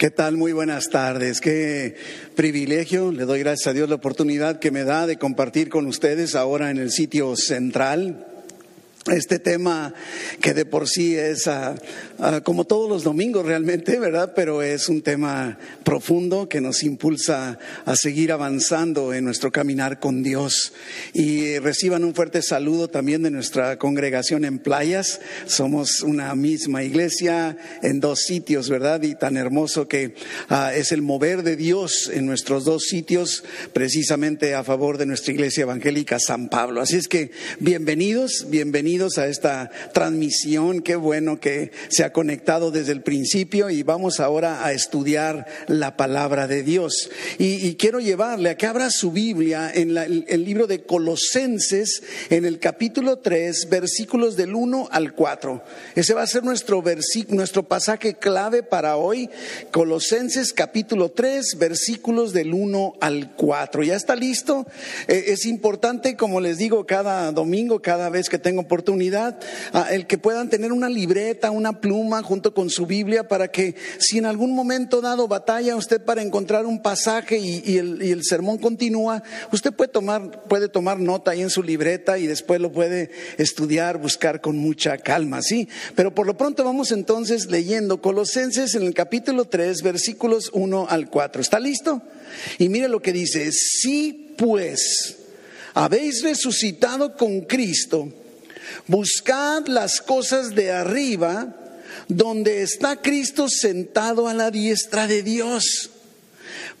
¿Qué tal? Muy buenas tardes. Qué privilegio. Le doy gracias a Dios la oportunidad que me da de compartir con ustedes ahora en el sitio central este tema que de por sí es ah, como todos los domingos realmente, ¿verdad? Pero es un tema profundo que nos impulsa a seguir avanzando en nuestro caminar con Dios. Y reciban un fuerte saludo también de nuestra congregación en playas. Somos una misma iglesia en dos sitios, ¿verdad? Y tan hermoso que ah, es el mover de Dios en nuestros dos sitios, precisamente a favor de nuestra iglesia evangélica San Pablo. Así es que bienvenidos, bienvenidos a esta transmisión. Qué bueno que se ha conectado desde el principio y vamos ahora a estudiar la palabra de Dios. Y, quiero llevarle a que abra su Biblia en el, libro de Colosenses, en el capítulo 3, versículos del 1 al 4. Ese va a ser nuestro, nuestro pasaje clave para hoy. Colosenses capítulo 3, versículos del 1 al 4. ¿Ya está listo? Eh, es importante, como les digo, cada domingo, cada vez que tengo por oportunidad, el que puedan tener una libreta, una pluma junto con su Biblia para que si en algún momento dado batalla usted para encontrar un pasaje y, el, sermón continúa, usted puede tomar, puede tomar nota ahí en su libreta y después lo puede estudiar, buscar con mucha calma, ¿sí? Pero por lo pronto vamos entonces leyendo Colosenses en el capítulo 3, versículos 1 al 4. ¿Está listo? Y mire lo que dice, si pues habéis resucitado con Cristo, Buscad las cosas de arriba, donde está Cristo sentado a la diestra de Dios.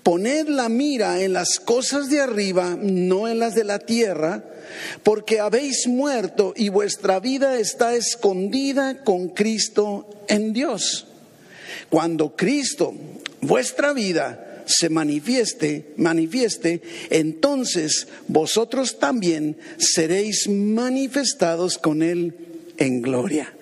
Poned la mira en las cosas de arriba, no en las de la tierra, porque habéis muerto y vuestra vida está escondida con Cristo en Dios. Cuando Cristo, vuestra vida, se manifieste, manifieste, entonces vosotros también seréis manifestados con él en gloria.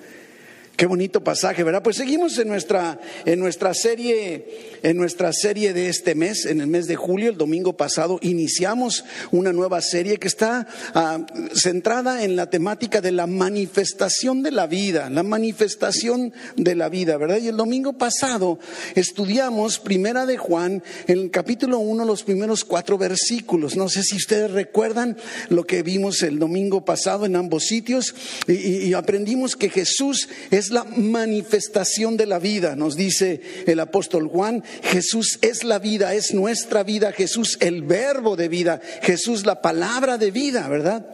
Qué bonito pasaje, ¿verdad? Pues seguimos en nuestra, en nuestra serie, en nuestra serie de este mes, en el mes de julio, el domingo pasado, iniciamos una nueva serie que está ah, centrada en la temática de la manifestación de la vida, la manifestación de la vida, ¿verdad? Y el domingo pasado estudiamos Primera de Juan, en el capítulo 1, los primeros cuatro versículos. No sé si ustedes recuerdan lo que vimos el domingo pasado en ambos sitios y, y aprendimos que Jesús es la manifestación de la vida, nos dice el apóstol Juan. Jesús es la vida, es nuestra vida, Jesús el verbo de vida, Jesús la palabra de vida, ¿verdad?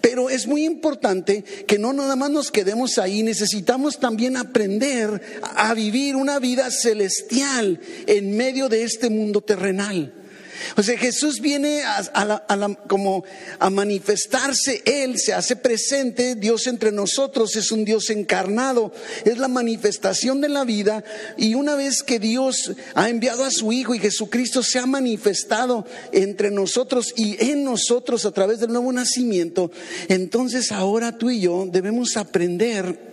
Pero es muy importante que no nada más nos quedemos ahí, necesitamos también aprender a vivir una vida celestial en medio de este mundo terrenal. O sea, Jesús viene a, como a manifestarse, Él se hace presente, Dios entre nosotros es un Dios encarnado, es la manifestación de la vida. Y una vez que Dios ha enviado a su Hijo y Jesucristo se ha manifestado entre nosotros y en nosotros a través del nuevo nacimiento, entonces ahora tú y yo debemos aprender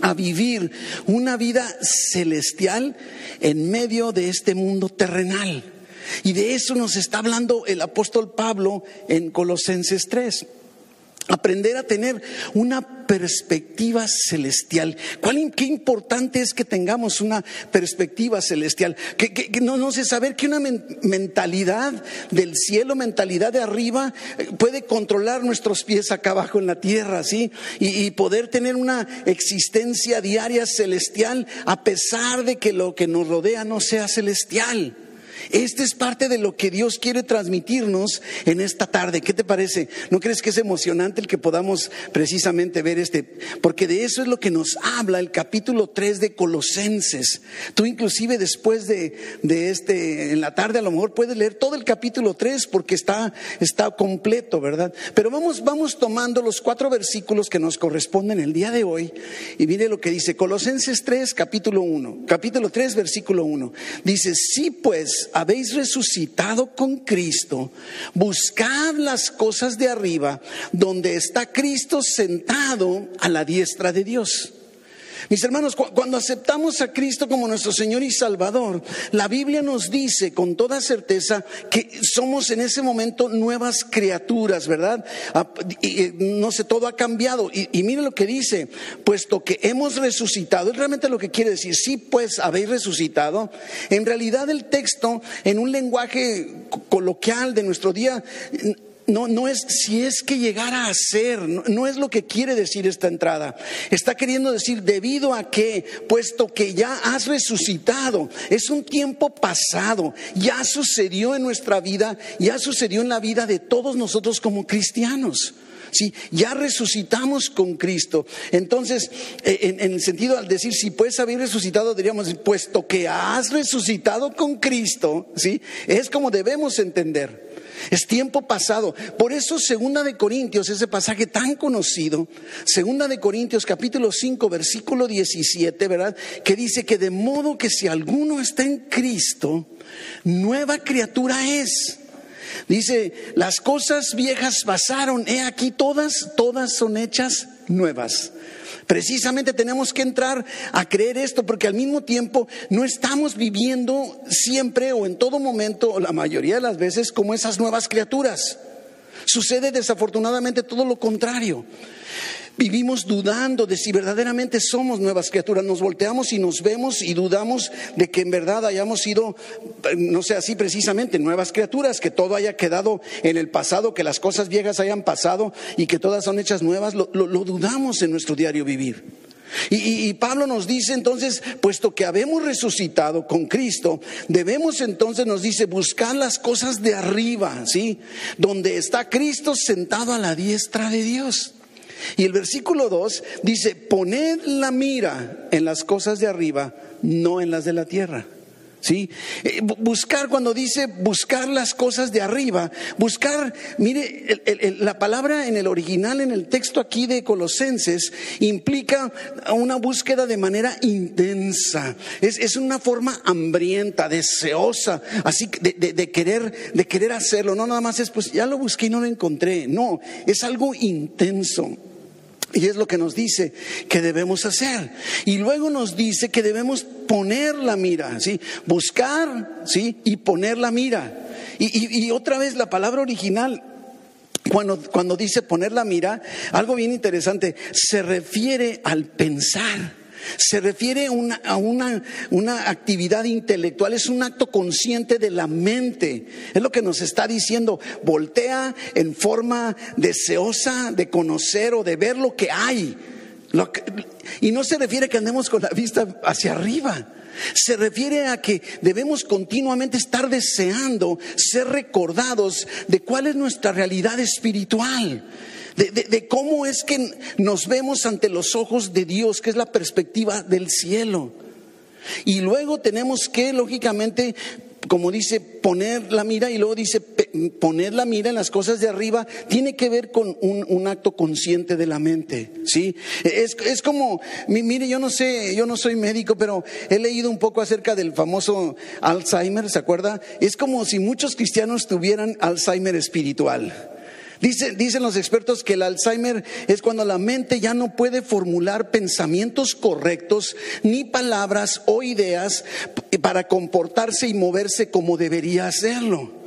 a vivir una vida celestial en medio de este mundo terrenal. Y de eso nos está hablando el apóstol Pablo en Colosenses 3. Aprender a tener una perspectiva celestial. ¿Cuál, qué importante es que tengamos una perspectiva celestial. Que, no, no sé saber que una mentalidad del cielo, mentalidad de arriba, eh, puede controlar nuestros pies acá abajo en la tierra, ¿sí? y poder tener una existencia diaria celestial a pesar de que lo que nos rodea no sea celestial. Esta es parte de lo que Dios quiere transmitirnos en esta tarde. ¿Qué te parece? ¿No crees que es emocionante el que podamos precisamente ver este? Porque de eso es lo que nos habla el capítulo 3 de Colosenses. Tú inclusive después de, este, en la tarde a lo mejor puedes leer todo el capítulo 3 porque está, está completo, ¿verdad? Pero vamos, vamos tomando los cuatro versículos que nos corresponden el día de hoy y mire lo que dice Colosenses 3, capítulo 1, capítulo 3, versículo 1. Dice, sí pues, habéis resucitado con Cristo, buscad las cosas de arriba, donde está Cristo sentado a la diestra de Dios. Mis hermanos, cuando aceptamos a Cristo como nuestro Señor y Salvador, la Biblia nos dice con toda certeza que somos en ese momento nuevas criaturas, ¿verdad? Ah, y, no sé, todo ha cambiado. Y, y mire lo que dice, puesto que hemos resucitado, es realmente lo que quiere decir, sí, pues habéis resucitado. En realidad el texto, en un lenguaje coloquial de nuestro día, no, no es si es que llegara a ser, no, es lo que quiere decir esta entrada. Está queriendo decir debido a que, puesto que ya has resucitado, es un tiempo pasado, ya sucedió en nuestra vida, ya sucedió en la vida de todos nosotros como cristianos. Sí, ya resucitamos con Cristo. Entonces, eh, en, en, el sentido al decir, si puedes haber resucitado, diríamos, puesto que has resucitado con Cristo, ¿sí? Es como debemos entender. Es tiempo pasado. Por eso Segunda de Corintios, ese pasaje tan conocido, Segunda de Corintios capítulo 5 versículo 17, ¿verdad? Que dice que de modo que si alguno está en Cristo, nueva criatura es. Dice, las cosas viejas pasaron, he aquí todas, todas son hechas nuevas. Precisamente tenemos que entrar a creer esto porque al mismo tiempo no estamos viviendo siempre o en todo momento o la mayoría de las veces como esas nuevas criaturas. Sucede desafortunadamente todo lo contrario. Vivimos dudando de si verdaderamente somos nuevas criaturas. Nos volteamos y nos vemos y dudamos de que en verdad hayamos sido, no sé así precisamente, nuevas criaturas, que todo haya quedado en el pasado, que las cosas viejas hayan pasado y que todas son hechas nuevas. Lo, dudamos en nuestro diario vivir. Y, Pablo nos dice entonces, puesto que habemos resucitado con Cristo, debemos entonces, nos dice, buscar las cosas de arriba, ¿sí? Donde está Cristo sentado a la diestra de Dios. Y el versículo 2 dice, poned la mira en las cosas de arriba, no en las de la tierra. ¿Sí? Eh, buscar, cuando dice buscar las cosas de arriba, buscar, mire, la palabra en el original, en el texto aquí de Colosenses, implica una búsqueda de manera intensa. Es, una forma hambrienta, deseosa, así de, de, querer, de querer hacerlo. No nada más es, pues ya lo busqué y no lo encontré. No, es algo intenso. Y es lo que nos dice que debemos hacer. Y luego nos dice que debemos poner la mira, ¿sí? Buscar, ¿sí? Y poner la mira. Y, otra vez la palabra original, cuando, cuando dice poner la mira, algo bien interesante, se refiere al pensar. Se refiere a una, actividad intelectual, es un acto consciente de la mente. Es lo que nos está diciendo. Voltea en forma deseosa de conocer o de ver lo que hay. Y no se refiere a que andemos con la vista hacia arriba. Se refiere a que debemos continuamente estar deseando ser recordados de cuál es nuestra realidad espiritual de, cómo es que nos vemos ante los ojos de Dios, que es la perspectiva del cielo. Y luego tenemos que, lógicamente, como dice, poner la mira y luego dice poner la mira en las cosas de arriba, tiene que ver con un, acto consciente de la mente, ¿sí? Es, es, como, mire, yo no sé, yo no soy médico, pero he leído un poco acerca del famoso Alzheimer, ¿se acuerda? Es como si muchos cristianos tuvieran Alzheimer espiritual dicen los expertos que el Alzheimer es cuando la mente ya no puede formular pensamientos correctos ni palabras o ideas para comportarse y moverse como debería hacerlo.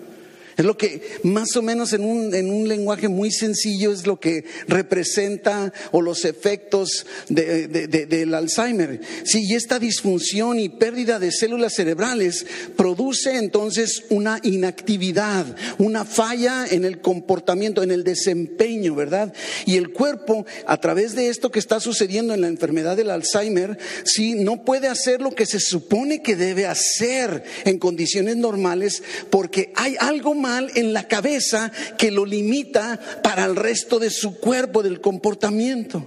Es lo que más o menos en un, en un, lenguaje muy sencillo es lo que representa o los efectos del Alzheimer. Sí, y esta disfunción y pérdida de células cerebrales produce entonces una inactividad, una falla en el comportamiento, en el desempeño, ¿verdad? Y el cuerpo, a través de esto que está sucediendo en la enfermedad del Alzheimer, sí, no puede hacer lo que se supone que debe hacer en condiciones normales porque hay algo más en la cabeza que lo limita para el resto de su cuerpo, del comportamiento.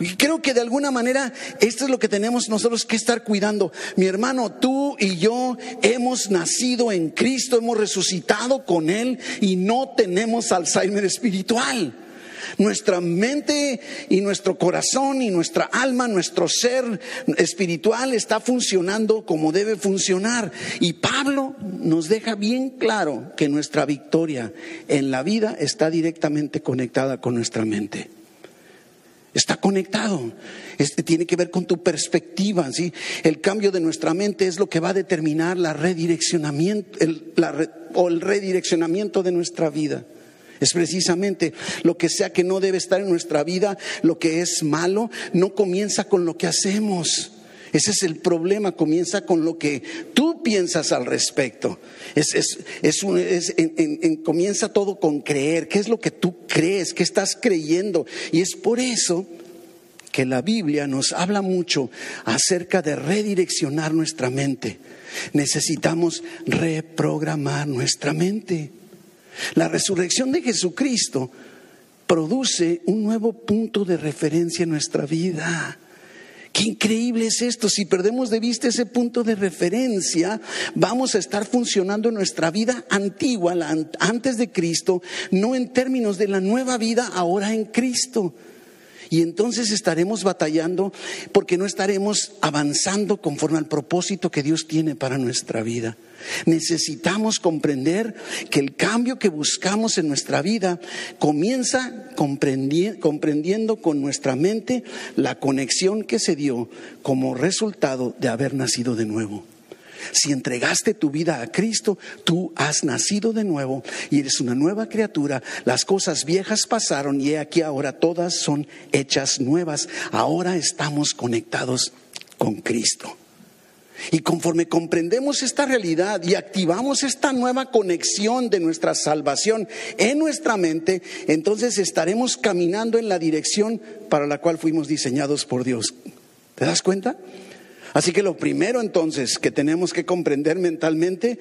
Y creo que de alguna manera esto es lo que tenemos nosotros que estar cuidando. Mi hermano, tú y yo hemos nacido en Cristo, hemos resucitado con Él y no tenemos Alzheimer espiritual. Nuestra mente y nuestro corazón y nuestra alma, nuestro ser espiritual está funcionando como debe funcionar. Y Pablo nos deja bien claro que nuestra victoria en la vida está directamente conectada con nuestra mente. Está conectado. Este tiene que ver con tu perspectiva, ¿sí? El cambio de nuestra mente es lo que va a determinar redireccionamiento, o el redireccionamiento de nuestra vida. Es precisamente lo que sea que no debe estar en nuestra vida, lo que es malo, no comienza con lo que hacemos. Ese es el problema, comienza con lo que tú piensas al respecto. Es, es, es, comienza todo con creer. ¿Qué es lo que tú crees? ¿Qué estás creyendo? Y es por eso que la Biblia nos habla mucho acerca de redireccionar nuestra mente. Necesitamos reprogramar nuestra mente. La resurrección de Jesucristo produce un nuevo punto de referencia en nuestra vida. Qué increíble es esto. Si perdemos de vista ese punto de referencia, vamos a estar funcionando en nuestra vida antigua, antes de Cristo, no en términos de la nueva vida ahora en Cristo. Y entonces estaremos batallando porque no estaremos avanzando conforme al propósito que Dios tiene para nuestra vida. Necesitamos comprender que el cambio que buscamos en nuestra vida comienza comprendiendo con nuestra mente la conexión que se dio como resultado de haber nacido de nuevo. Si entregaste tu vida a Cristo, tú has nacido de nuevo y eres una nueva criatura. Las cosas viejas pasaron y aquí ahora todas son hechas nuevas. Ahora estamos conectados con Cristo. Y conforme comprendemos esta realidad y activamos esta nueva conexión de nuestra salvación en nuestra mente, entonces estaremos caminando en la dirección para la cual fuimos diseñados por Dios. ¿Te das cuenta? Así que lo primero entonces que tenemos que comprender mentalmente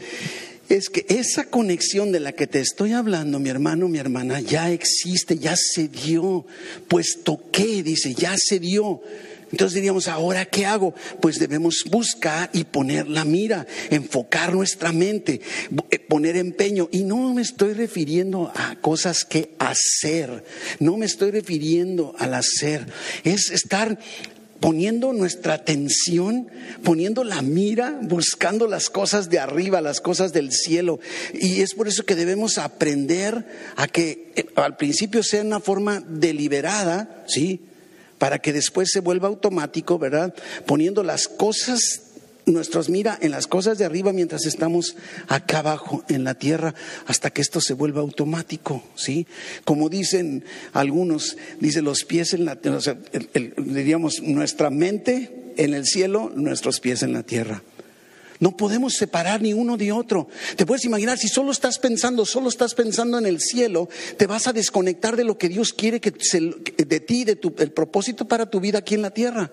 es que esa conexión de la que te estoy hablando, mi hermano, mi hermana, ya existe, ya se dio, pues toqué, dice, ya se dio. Entonces diríamos, ahora qué hago? Pues debemos buscar y poner la mira, enfocar nuestra mente, eh, poner empeño. Y no me estoy refiriendo a cosas que hacer, no me estoy refiriendo al hacer, es estar poniendo nuestra atención, poniendo la mira, buscando las cosas de arriba, las cosas del cielo. Y es por eso que debemos aprender a que eh, al principio sea una forma deliberada, ¿sí? Para que después se vuelva automático, ¿verdad? Poniendo las cosas nuestros mira en las cosas de arriba mientras estamos acá abajo en la tierra hasta que esto se vuelva automático, ¿sí? Como dicen algunos, dice los pies en la tierra, diríamos nuestra mente en el cielo, nuestros pies en la tierra. No podemos separar ni uno de otro. Te puedes imaginar, si solo estás pensando, solo estás pensando en el cielo, te vas a desconectar de lo que Dios quiere que de ti, de tu, el propósito para tu vida aquí en la tierra.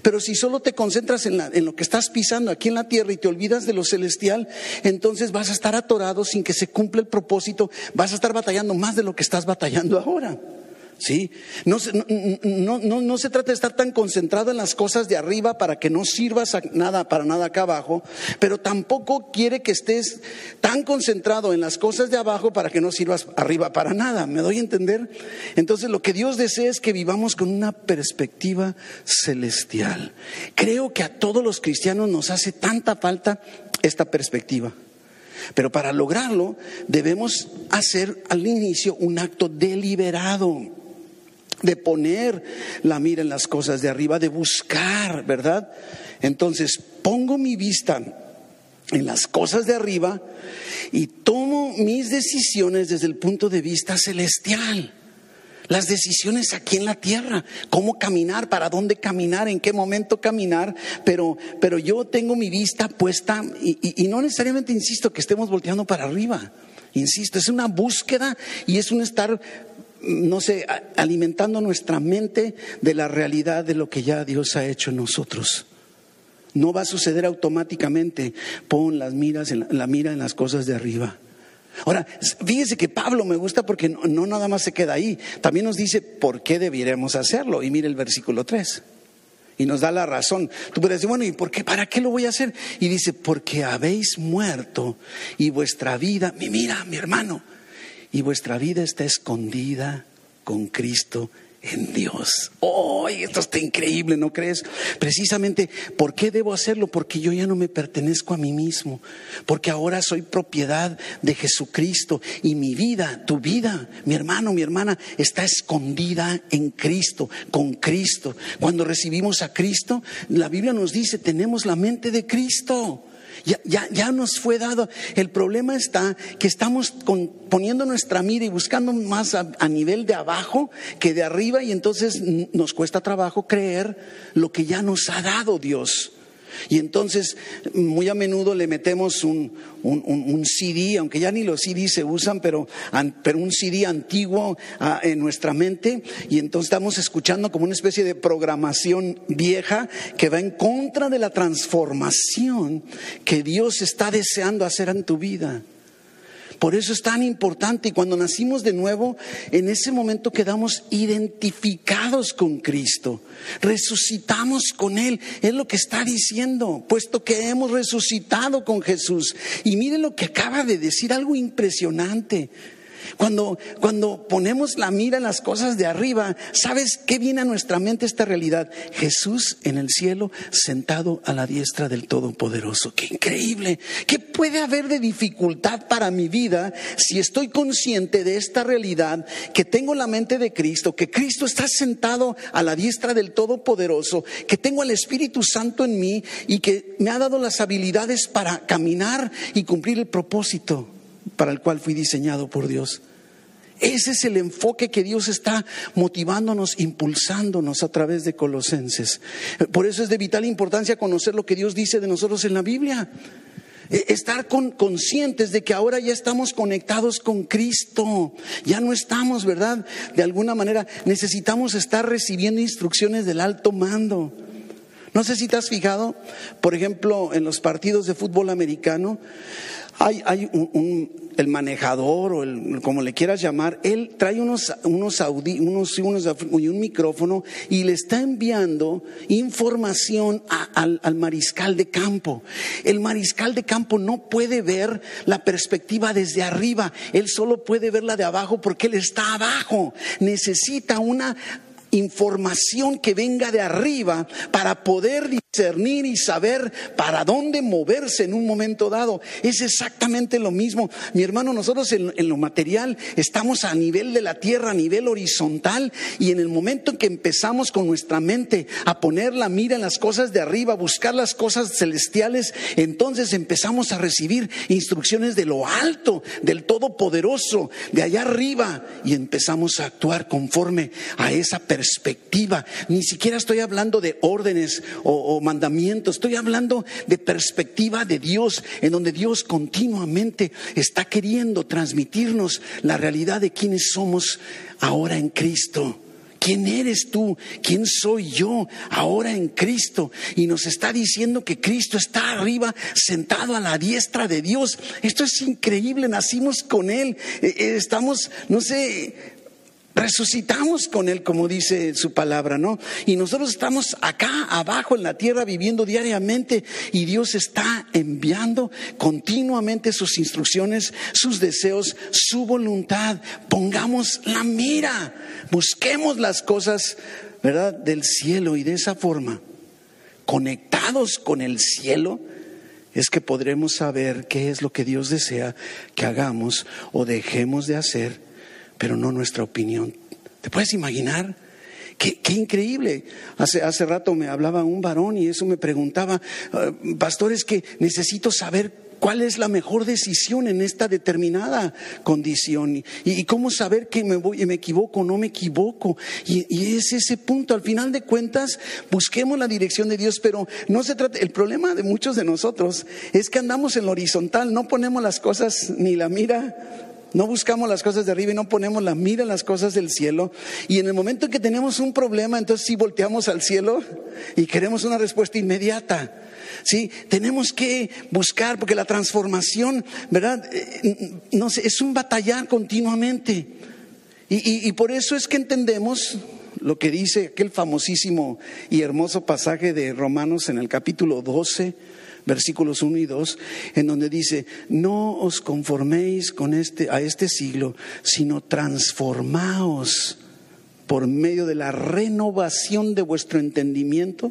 Pero si solo te concentras en, en lo que estás pisando aquí en la tierra y te olvidas de lo celestial, entonces vas a estar atorado sin que se cumpla el propósito, vas a estar batallando más de lo que estás batallando ahora. ¿Sí? No, no, no, no, se trata de estar tan concentrado en las cosas de arriba para que no sirvas nada, para nada acá abajo, pero tampoco quiere que estés tan concentrado en las cosas de abajo para que no sirvas arriba para nada. ¿Me doy a entender? Entonces lo que Dios desea es que vivamos con una perspectiva celestial. Creo que a todos los cristianos nos hace tanta falta esta perspectiva. Pero para lograrlo debemos hacer al inicio un acto deliberado de poner la mira en las cosas de arriba, de buscar, ¿verdad? Entonces pongo mi vista en las cosas de arriba y tomo mis decisiones desde el punto de vista celestial. Las decisiones aquí en la tierra, cómo caminar, para dónde caminar, en qué momento caminar, pero, pero yo tengo mi vista puesta y, y no necesariamente insisto que estemos volteando para arriba. Insisto, es una búsqueda y es un estar no sé, alimentando nuestra mente de la realidad de lo que ya Dios ha hecho en nosotros. No va a suceder automáticamente. Pon las miras en la, mira en las cosas de arriba. Ahora, fíjese que Pablo me gusta porque no, nada más se queda ahí. También nos dice por qué deberíamos hacerlo. Y mire el versículo 3. Y nos da la razón. Tú puedes decir, bueno, ¿y por qué? ¿Para qué lo voy a hacer? Y dice, porque habéis muerto y vuestra vida, mira, mi hermano, y vuestra vida está escondida con Cristo en Dios. ¡Oh, esto está increíble, ¿no crees? Precisamente, ¿por qué debo hacerlo? Porque yo ya no me pertenezco a mí mismo, porque ahora soy propiedad de Jesucristo y mi vida, tu vida, mi hermano, mi hermana, está escondida en Cristo, con Cristo. Cuando recibimos a Cristo, la Biblia nos dice, tenemos la mente de Cristo. Ya, ya, nos fue dado. El problema está que estamos poniendo nuestra mira y buscando más a, nivel de abajo que de arriba y entonces nos cuesta trabajo creer lo que ya nos ha dado Dios. Y entonces muy a menudo le metemos un, CD, aunque ya ni los CD se usan, pero, un CD antiguo ah, en nuestra mente, y entonces estamos escuchando como una especie de programación vieja que va en contra de la transformación que Dios está deseando hacer en tu vida. Por eso es tan importante y cuando nacimos de nuevo, en ese momento quedamos identificados con Cristo, resucitamos con Él, es lo que está diciendo, puesto que hemos resucitado con Jesús. Y mire lo que acaba de decir, algo impresionante. Cuando, cuando ponemos la mira en las cosas de arriba, ¿sabes qué viene a nuestra mente esta realidad? Jesús en el cielo sentado a la diestra del Todopoderoso. ¡Qué increíble! ¿Qué puede haber de dificultad para mi vida si estoy consciente de esta realidad, que tengo la mente de Cristo, que Cristo está sentado a la diestra del Todopoderoso, que tengo al Espíritu Santo en mí y que me ha dado las habilidades para caminar y cumplir el propósito? Para el cual fui diseñado por Dios. Ese es el enfoque que Dios está motivándonos, impulsándonos a través de Colosenses. Por eso es de vital importancia conocer lo que Dios dice de nosotros en la Biblia. E, estar conscientes de que ahora ya estamos conectados con Cristo. Ya no estamos, ¿verdad? De alguna manera necesitamos estar recibiendo instrucciones del alto mando. No sé si te has fijado, por ejemplo, en los partidos de fútbol americano, hay, un, el manejador o el, como le quieras llamar, él trae unos, unos, unos, y un micrófono y le está enviando información al, al mariscal de campo. El mariscal de campo no puede ver la perspectiva desde arriba, él solo puede verla de abajo porque él está abajo. Necesita una información que venga de arriba para poder discernir y saber para dónde moverse en un momento dado. Es exactamente lo mismo. Mi hermano, nosotros en, lo material estamos a nivel de la tierra, a nivel horizontal, y en el momento en que empezamos con nuestra mente a poner la mira en las cosas de arriba, a buscar las cosas celestiales, entonces empezamos a recibir instrucciones de lo alto, del Todopoderoso, de allá arriba, y empezamos a actuar conforme a esa perspectiva. Ni siquiera estoy hablando de órdenes o, estoy hablando de perspectiva de Dios, en donde Dios continuamente está queriendo transmitirnos la realidad de quiénes somos ahora en Cristo. ¿Quién eres tú? ¿Quién soy yo ahora en Cristo? Y nos está diciendo que Cristo está arriba, sentado a la diestra de Dios. Esto es increíble, nacimos con Él. Eh, eh, estamos, no sé, resucitamos con Él, como dice su palabra, ¿no? Y nosotros estamos acá abajo en la tierra viviendo diariamente y Dios está enviando continuamente sus instrucciones, sus deseos, su voluntad. Pongamos la mira, busquemos las cosas, ¿verdad? Del cielo y de esa forma, conectados con el cielo, es que podremos saber qué es lo que Dios desea que hagamos o dejemos de hacer pero no nuestra opinión. ¿Te puedes imaginar? Qué, increíble. Hace, hace rato me hablaba un varón y eso me preguntaba, ah, pastor, es que necesito saber cuál es la mejor decisión en esta determinada condición y, cómo saber que me, voy, me equivoco o no me equivoco. Y, y, es ese punto. Al final de cuentas, busquemos la dirección de Dios, pero no se trata. El problema de muchos de nosotros es que andamos en lo horizontal, no ponemos las cosas ni la mira no buscamos las cosas de arriba y no ponemos la mira en las cosas del cielo. Y en el momento en que tenemos un problema, entonces sí volteamos al cielo y queremos una respuesta inmediata. Sí, tenemos que buscar, porque la transformación, ¿verdad? Eh, no es un batallar continuamente. Y, y por eso es que entendemos lo que dice aquel famosísimo y hermoso pasaje de Romanos en el capítulo 12 versículos 1 y 2, en donde dice, no os conforméis con este, a este siglo, sino transformaos por medio de la renovación de vuestro entendimiento.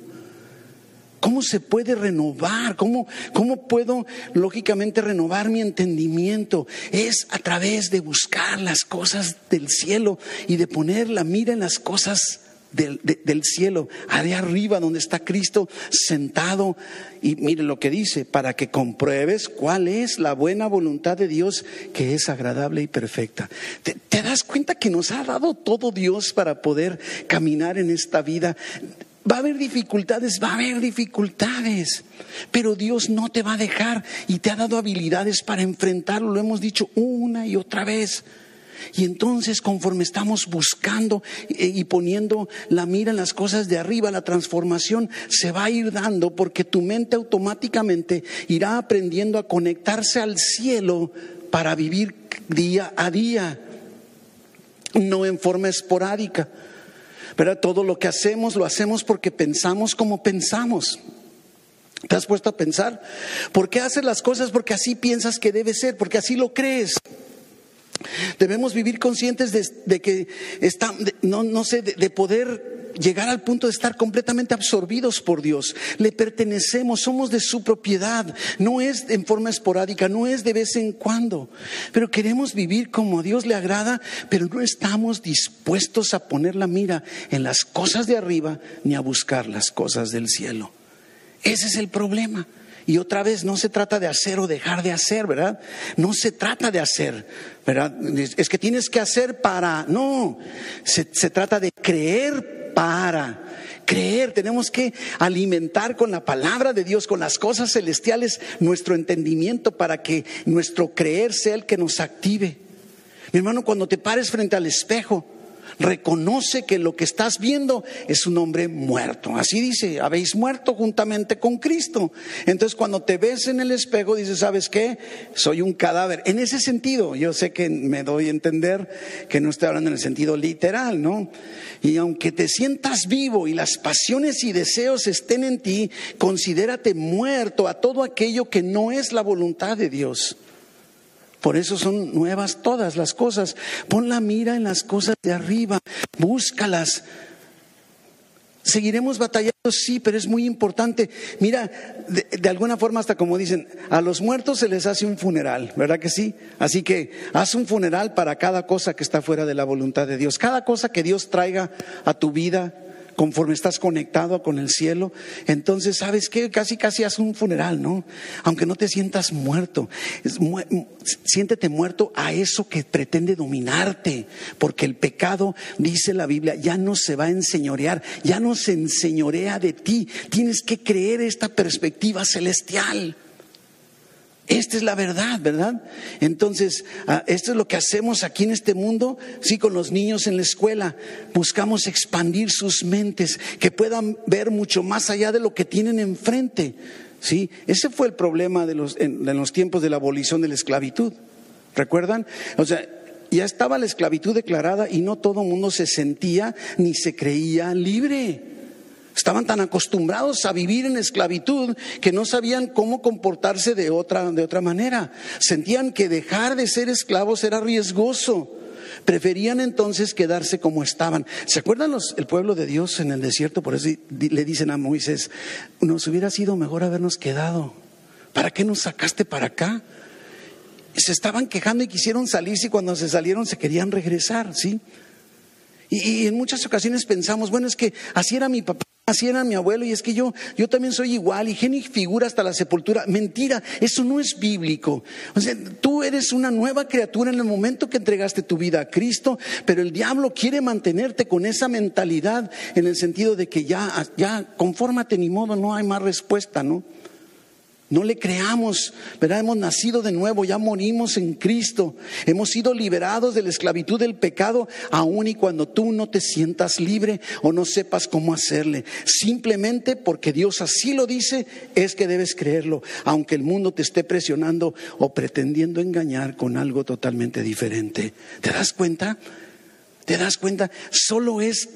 ¿Cómo se puede renovar? ¿Cómo, ¿Cómo puedo lógicamente renovar mi entendimiento? Es a través de buscar las cosas del cielo y de poner la mira en las cosas del, cielo, allá arriba donde está Cristo sentado. Y mire lo que dice, para que compruebes cuál es la buena voluntad de Dios que es agradable y perfecta. ¿Te, te das cuenta que nos ha dado todo Dios para poder caminar en esta vida? Va a haber dificultades, va a haber dificultades, pero Dios no te va a dejar y te ha dado habilidades para enfrentarlo, lo hemos dicho una y otra vez. Y entonces conforme estamos buscando y poniendo la mira en las cosas de arriba, la transformación se va a ir dando porque tu mente automáticamente irá aprendiendo a conectarse al cielo para vivir día a día, no en forma esporádica. Pero todo lo que hacemos lo hacemos porque pensamos como pensamos. ¿Te has puesto a pensar? ¿Por qué haces las cosas? Porque así piensas que debe ser, porque así lo crees. Debemos vivir conscientes de, que está, no, no sé, de poder llegar al punto de estar completamente absorbidos por Dios. Le pertenecemos, somos de su propiedad. No es en forma esporádica, no es de vez en cuando. Pero queremos vivir como a Dios le agrada, pero no estamos dispuestos a poner la mira en las cosas de arriba ni a buscar las cosas del cielo. Ese es el problema. Y otra vez, no se trata de hacer o dejar de hacer, ¿verdad? No se trata de hacer, ¿verdad? Es que tienes que hacer para, no, se, se trata de creer para creer, tenemos que alimentar con la palabra de Dios, con las cosas celestiales, nuestro entendimiento para que nuestro creer sea el que nos active. Mi hermano, cuando te pares frente al espejo, reconoce que lo que estás viendo es un hombre muerto. Así dice, habéis muerto juntamente con Cristo. Entonces cuando te ves en el espejo dices, ¿sabes qué? Soy un cadáver. En ese sentido, yo sé que me doy a entender que no estoy hablando en el sentido literal, ¿no? Y aunque te sientas vivo y las pasiones y deseos estén en ti, considérate muerto a todo aquello que no es la voluntad de Dios. Por eso son nuevas todas las cosas. Pon la mira en las cosas de arriba, búscalas. Seguiremos batallando, sí, pero es muy importante. Mira, de, alguna forma hasta como dicen, a los muertos se les hace un funeral, ¿verdad que sí? Así que haz un funeral para cada cosa que está fuera de la voluntad de Dios. Cada cosa que Dios traiga a tu vida, conforme estás conectado con el cielo, entonces sabes que casi casi hace un funeral, ¿no? Aunque no te sientas muerto, siéntete muerto a eso que pretende dominarte, porque el pecado, dice la Biblia, ya no se va a enseñorear, ya no se enseñorea de ti, tienes que creer esta perspectiva celestial. Esta es la verdad, ¿verdad? Entonces, ah, esto es lo que hacemos aquí en este mundo, sí, con los niños en la escuela. Buscamos expandir sus mentes, que puedan ver mucho más allá de lo que tienen enfrente. Sí, ese fue el problema de los, en, los tiempos de la abolición de la esclavitud. ¿Recuerdan? O sea, ya estaba la esclavitud declarada y no todo el mundo se sentía ni se creía libre. Estaban tan acostumbrados a vivir en esclavitud que no sabían cómo comportarse de otra, de otra manera. Sentían que dejar de ser esclavos era riesgoso. Preferían entonces quedarse como estaban. ¿Se acuerdan los, el pueblo de Dios en el desierto? Por eso le dicen a Moisés, nos hubiera sido mejor habernos quedado. ¿Para qué nos sacaste para acá? Se estaban quejando y quisieron salirse y cuando se salieron se querían regresar, ¿sí? Y, y en muchas ocasiones pensamos, bueno, es que así era mi papá. Así era mi abuelo y es que yo, yo también soy igual y genio figura hasta la sepultura. Mentira, eso no es bíblico. O sea, tú eres una nueva criatura en el momento que entregaste tu vida a Cristo, pero el diablo quiere mantenerte con esa mentalidad en el sentido de que ya, ya, confórmate ni modo, no hay más respuesta, ¿no? No le creamos, ¿verdad? Hemos nacido de nuevo, ya morimos en Cristo, hemos sido liberados de la esclavitud del pecado, aun y cuando tú no te sientas libre o no sepas cómo hacerle. Simplemente porque Dios así lo dice, es que debes creerlo, aunque el mundo te esté presionando o pretendiendo engañar con algo totalmente diferente. ¿Te das cuenta? ¿Te das cuenta? Solo es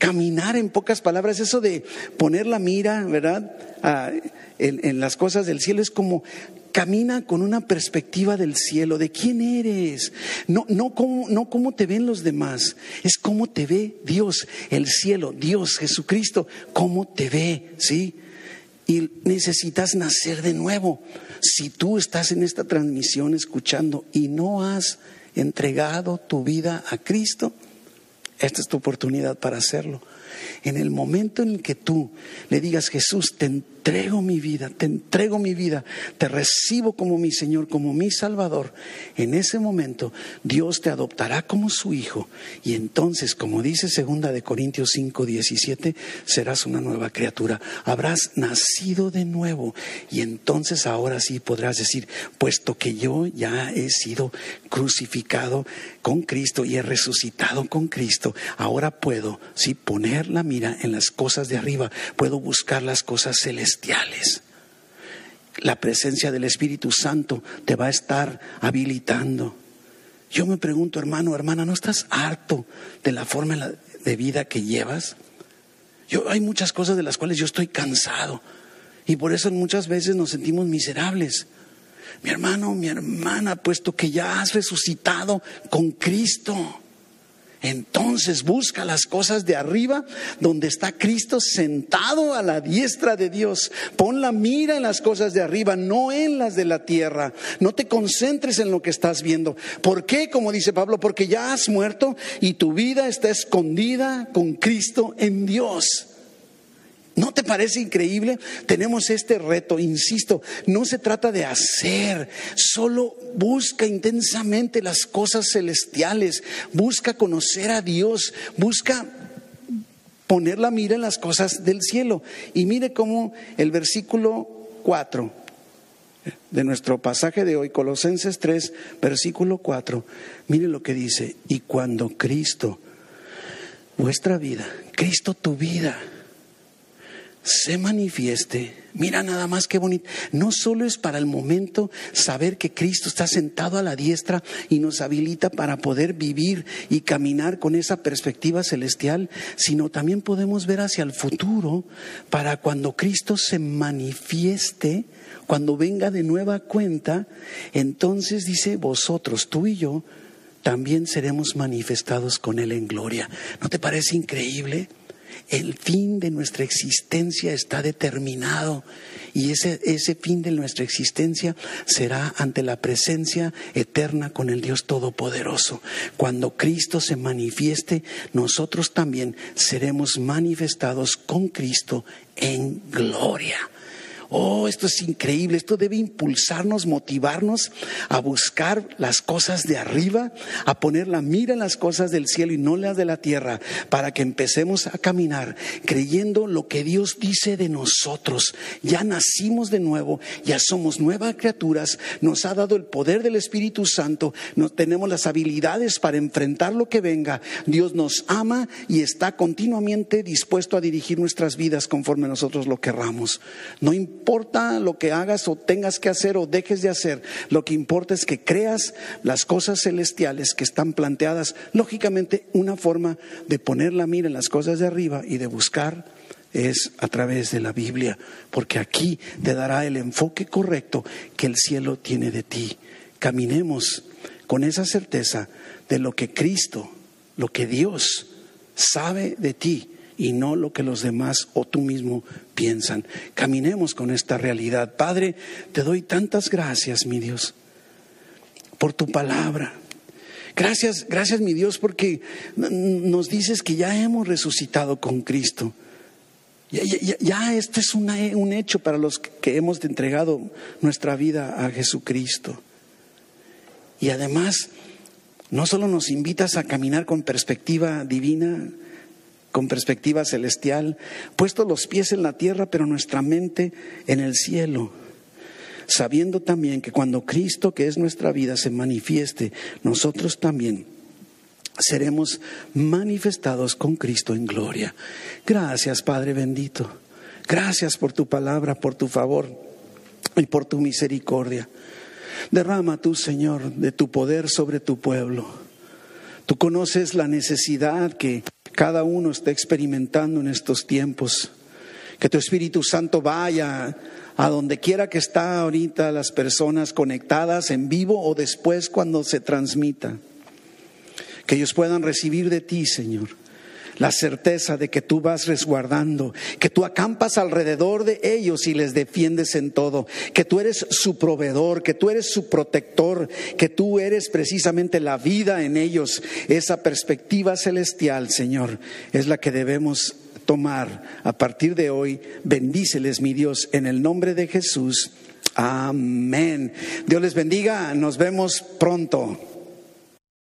caminar en pocas palabras, eso de poner la mira, ¿verdad? Ah, en, las cosas del cielo es como camina con una perspectiva del cielo, de quién eres, no, no, cómo, no cómo te ven los demás, es cómo te ve Dios, el cielo, Dios, Jesucristo, cómo te ve, ¿sí? Y necesitas nacer de nuevo. Si tú estás en esta transmisión escuchando y no has entregado tu vida a Cristo, esta es tu oportunidad para hacerlo. En el momento en que tú le digas, Jesús, te entrego mi vida, te entrego mi vida, te recibo como mi Señor, como mi Salvador, en ese momento Dios te adoptará como su hijo y entonces, como dice segunda de Corintios 5, 17, serás una nueva criatura, habrás nacido de nuevo y entonces ahora sí podrás decir, puesto que yo ya he sido crucificado con Cristo y he resucitado con Cristo, ahora puedo sí poner la mira en las cosas de arriba, puedo buscar las cosas celestiales. La presencia del Espíritu Santo te va a estar habilitando. Yo me pregunto, hermano, hermana, ¿no estás harto de la forma de vida que llevas? Yo, hay muchas cosas de las cuales yo estoy cansado y por eso muchas veces nos sentimos miserables. Mi hermano, mi hermana, puesto que ya has resucitado con Cristo, entonces busca las cosas de arriba, donde está Cristo sentado a la diestra de Dios. Pon la mira en las cosas de arriba, no en las de la tierra. No te concentres en lo que estás viendo. ¿Por qué? Como dice Pablo, porque ya has muerto y tu vida está escondida con Cristo en Dios. ¿No te parece increíble? Tenemos este reto, insisto, no se trata de hacer, solo busca intensamente las cosas celestiales, busca conocer a Dios, busca poner la mira en las cosas del cielo. Y mire cómo el versículo 4 de nuestro pasaje de hoy, Colosenses 3, versículo 4, mire lo que dice, y cuando Cristo, vuestra vida, Cristo tu vida, se manifieste. Mira nada más que bonito. No solo es para el momento saber que Cristo está sentado a la diestra y nos habilita para poder vivir y caminar con esa perspectiva celestial, sino también podemos ver hacia el futuro para cuando Cristo se manifieste, cuando venga de nueva cuenta, entonces dice vosotros, tú y yo, también seremos manifestados con Él en gloria. ¿No te parece increíble? El fin de nuestra existencia está determinado y ese, ese fin de nuestra existencia será ante la presencia eterna con el Dios Todopoderoso. Cuando Cristo se manifieste, nosotros también seremos manifestados con Cristo en gloria. Oh, esto es increíble, esto debe impulsarnos, motivarnos a buscar las cosas de arriba, a poner la mira en las cosas del cielo y no las de la tierra, para que empecemos a caminar creyendo lo que Dios dice de nosotros. Ya nacimos de nuevo, ya somos nuevas criaturas, nos ha dado el poder del Espíritu Santo, nos tenemos las habilidades para enfrentar lo que venga. Dios nos ama y está continuamente dispuesto a dirigir nuestras vidas conforme nosotros lo querramos. No importa lo que hagas o tengas que hacer o dejes de hacer, lo que importa es que creas las cosas celestiales que están planteadas. Lógicamente, una forma de poner la mira en las cosas de arriba y de buscar es a través de la Biblia, porque aquí te dará el enfoque correcto que el cielo tiene de ti. Caminemos con esa certeza de lo que Cristo, lo que Dios sabe de ti y no lo que los demás o tú mismo piensan. Caminemos con esta realidad. Padre, te doy tantas gracias, mi Dios, por tu palabra. Gracias, gracias, mi Dios, porque nos dices que ya hemos resucitado con Cristo. Ya, ya, esto es un hecho para los que hemos entregado nuestra vida a Jesucristo. Y además, no solo nos invitas a caminar con perspectiva divina, con perspectiva celestial, puesto los pies en la tierra, pero nuestra mente en el cielo, sabiendo también que cuando Cristo, que es nuestra vida, se manifieste, nosotros también seremos manifestados con Cristo en gloria. Gracias, Padre bendito. Gracias por tu palabra, por tu favor y por tu misericordia. Derrama tú, Señor, de tu poder sobre tu pueblo. Tú conoces la necesidad que cada uno está experimentando en estos tiempos. Que tu Espíritu Santo vaya a donde quiera que está ahorita las personas conectadas en vivo o después cuando se transmita. Que ellos puedan recibir de ti, Señor, la certeza de que tú vas resguardando, que tú acampas alrededor de ellos y les defiendes en todo, que tú eres su proveedor, que tú eres su protector, que tú eres precisamente la vida en ellos. Esa perspectiva celestial, Señor, es la que debemos tomar a partir de hoy. Bendíceles, mi Dios, en el nombre de Jesús. Amén. Dios les bendiga. Nos vemos pronto.